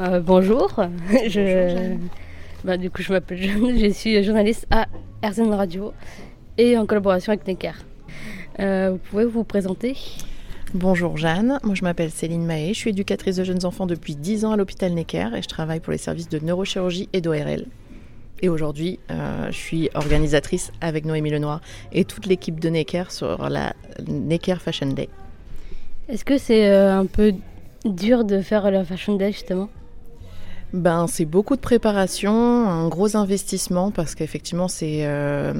Euh, bonjour. je... Bah, du coup, je m'appelle Jeanne, je suis journaliste à RZN Radio et en collaboration avec Necker. Euh, vous pouvez vous présenter Bonjour Jeanne, moi je m'appelle Céline Mahé, je suis éducatrice de jeunes enfants depuis 10 ans à l'hôpital Necker et je travaille pour les services de neurochirurgie et d'ORL. Et aujourd'hui, euh, je suis organisatrice avec Noémie Lenoir et toute l'équipe de Necker sur la Necker Fashion Day. Est-ce que c'est euh, un peu dur de faire la Fashion Day justement? Ben, c'est beaucoup de préparation, un gros investissement parce qu'effectivement c'est euh,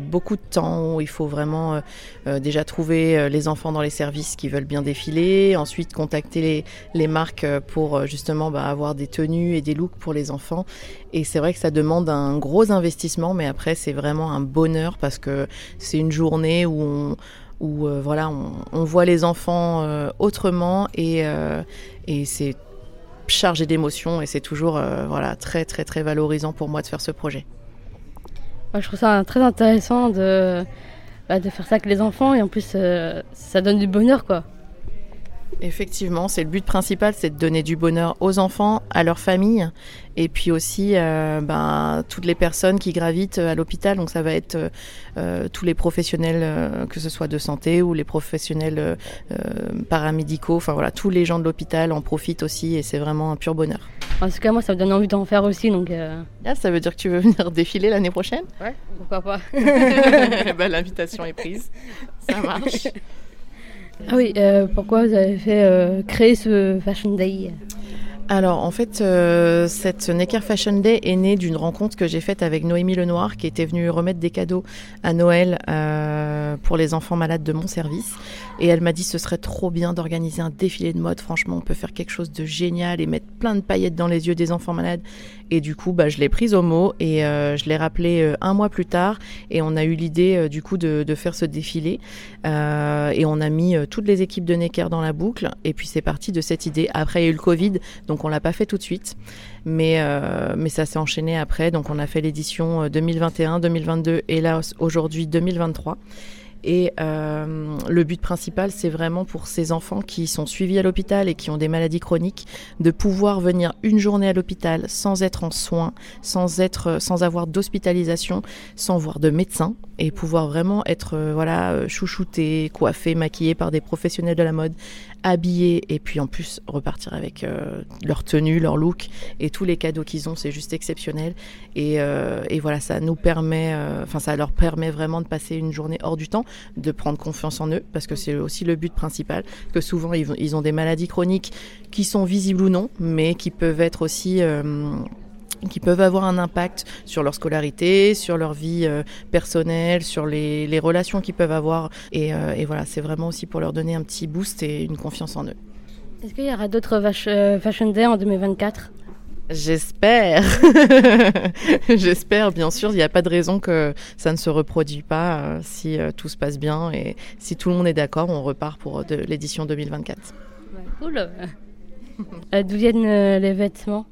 beaucoup de temps où il faut vraiment euh, euh, déjà trouver les enfants dans les services qui veulent bien défiler, ensuite contacter les, marques pour justement bah, avoir des tenues et des looks pour les enfants. Et c'est vrai que ça demande un gros investissement, mais après c'est vraiment un bonheur parce que c'est une journée où on où voilà on, voit les enfants autrement et, et c'est chargé d'émotions et c'est toujours euh, voilà, très très très valorisant pour moi de faire ce projet. je trouve ça très intéressant de, bah, de faire ça avec les enfants et en plus euh, ça donne du bonheur quoi. Effectivement, c'est le but principal, c'est de donner du bonheur aux enfants, à leurs familles, et puis aussi euh, ben, toutes les personnes qui gravitent à l'hôpital. Donc ça va être euh, euh, tous les professionnels, que ce soit de santé ou les professionnels paramédicaux. Enfin voilà, tous les gens de l'hôpital en profitent aussi, et c'est vraiment un pur bonheur. En tout cas, moi, ça me donne envie d'en faire aussi. Donc, ah, ça veut dire que tu veux venir défiler l'année prochaine? Ouais, pourquoi pas. ben, L'invitation est prise. Ça marche. Ah oui, euh, pourquoi vous avez fait euh, créer ce Fashion Day? Alors en fait, euh, cette Necker Fashion Day est née d'une rencontre que j'ai faite avec Noémie Lenoir qui était venue remettre des cadeaux à Noël euh, pour les enfants malades de mon service. Et elle m'a dit ce serait trop bien d'organiser un défilé de mode. Franchement, on peut faire quelque chose de génial et mettre plein de paillettes dans les yeux des enfants malades. Et du coup, bah, je l'ai prise au mot et euh, je l'ai rappelé un mois plus tard. Et on a eu l'idée du coup de, faire ce défilé. et on a mis toutes les équipes de Necker dans la boucle. Et puis c'est parti de cette idée. Après, il y a eu le Covid, donc donc on l'a pas fait tout de suite, mais, euh, mais ça s'est enchaîné après. Donc on a fait l'édition 2021, euh, 2022 et là aujourd'hui 2023. Et euh, le but principal, c'est vraiment pour ces enfants qui sont suivis à l'hôpital et qui ont des maladies chroniques, de pouvoir venir une journée à l'hôpital sans être en soins, sans avoir d'hospitalisation, sans voir de médecin, et pouvoir vraiment être, voilà, chouchouté, coiffé, maquillé par des professionnels de la mode, habillés, et puis en plus repartir avec leur tenue, leur look et tous les cadeaux qu'ils ont, c'est juste exceptionnel. Et, et, voilà, ça nous permet, enfin, ça leur permet vraiment de passer une journée hors du temps de prendre confiance en eux, parce que c'est aussi le but principal, que souvent ils, ont des maladies chroniques qui sont visibles ou non, mais qui peuvent être aussi... Euh, qui peuvent avoir un impact sur leur scolarité, sur leur vie euh, personnelle, sur les, relations qu'ils peuvent avoir. Et, euh, et voilà, c'est vraiment aussi pour leur donner un petit boost et une confiance en eux. Est-ce qu'il y aura d'autres Fashion Day en 2024 J'espère. J'espère, bien sûr. Il n'y a pas de raison que ça ne se reproduise pas euh, si euh, tout se passe bien et si tout le monde est d'accord, on repart pour l'édition 2024. cool. Euh, d'où viennent les vêtements?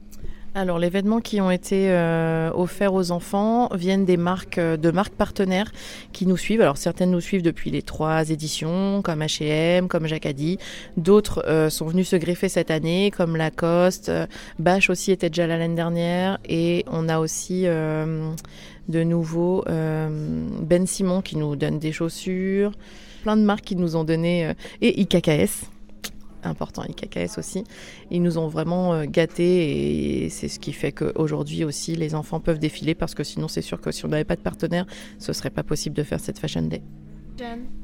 Alors les vêtements qui ont été euh, offerts aux enfants viennent des marques euh, de marques partenaires qui nous suivent. Alors certaines nous suivent depuis les trois éditions, comme H&M, comme Jacadi. D'autres euh, sont venus se greffer cette année, comme Lacoste. Bache aussi était déjà là l'année dernière, et on a aussi de nouveau Ben Simon qui nous donne des chaussures, plein de marques qui nous ont donné et IKKS important, IKKS aussi. Ils nous ont vraiment euh, gâtés et c'est ce qui fait qu'aujourd'hui aussi les enfants peuvent défiler parce que sinon c'est sûr que si on n'avait pas de partenaire, ce serait pas possible de faire cette Fashion Day.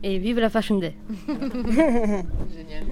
Et vive la Fashion Day Génial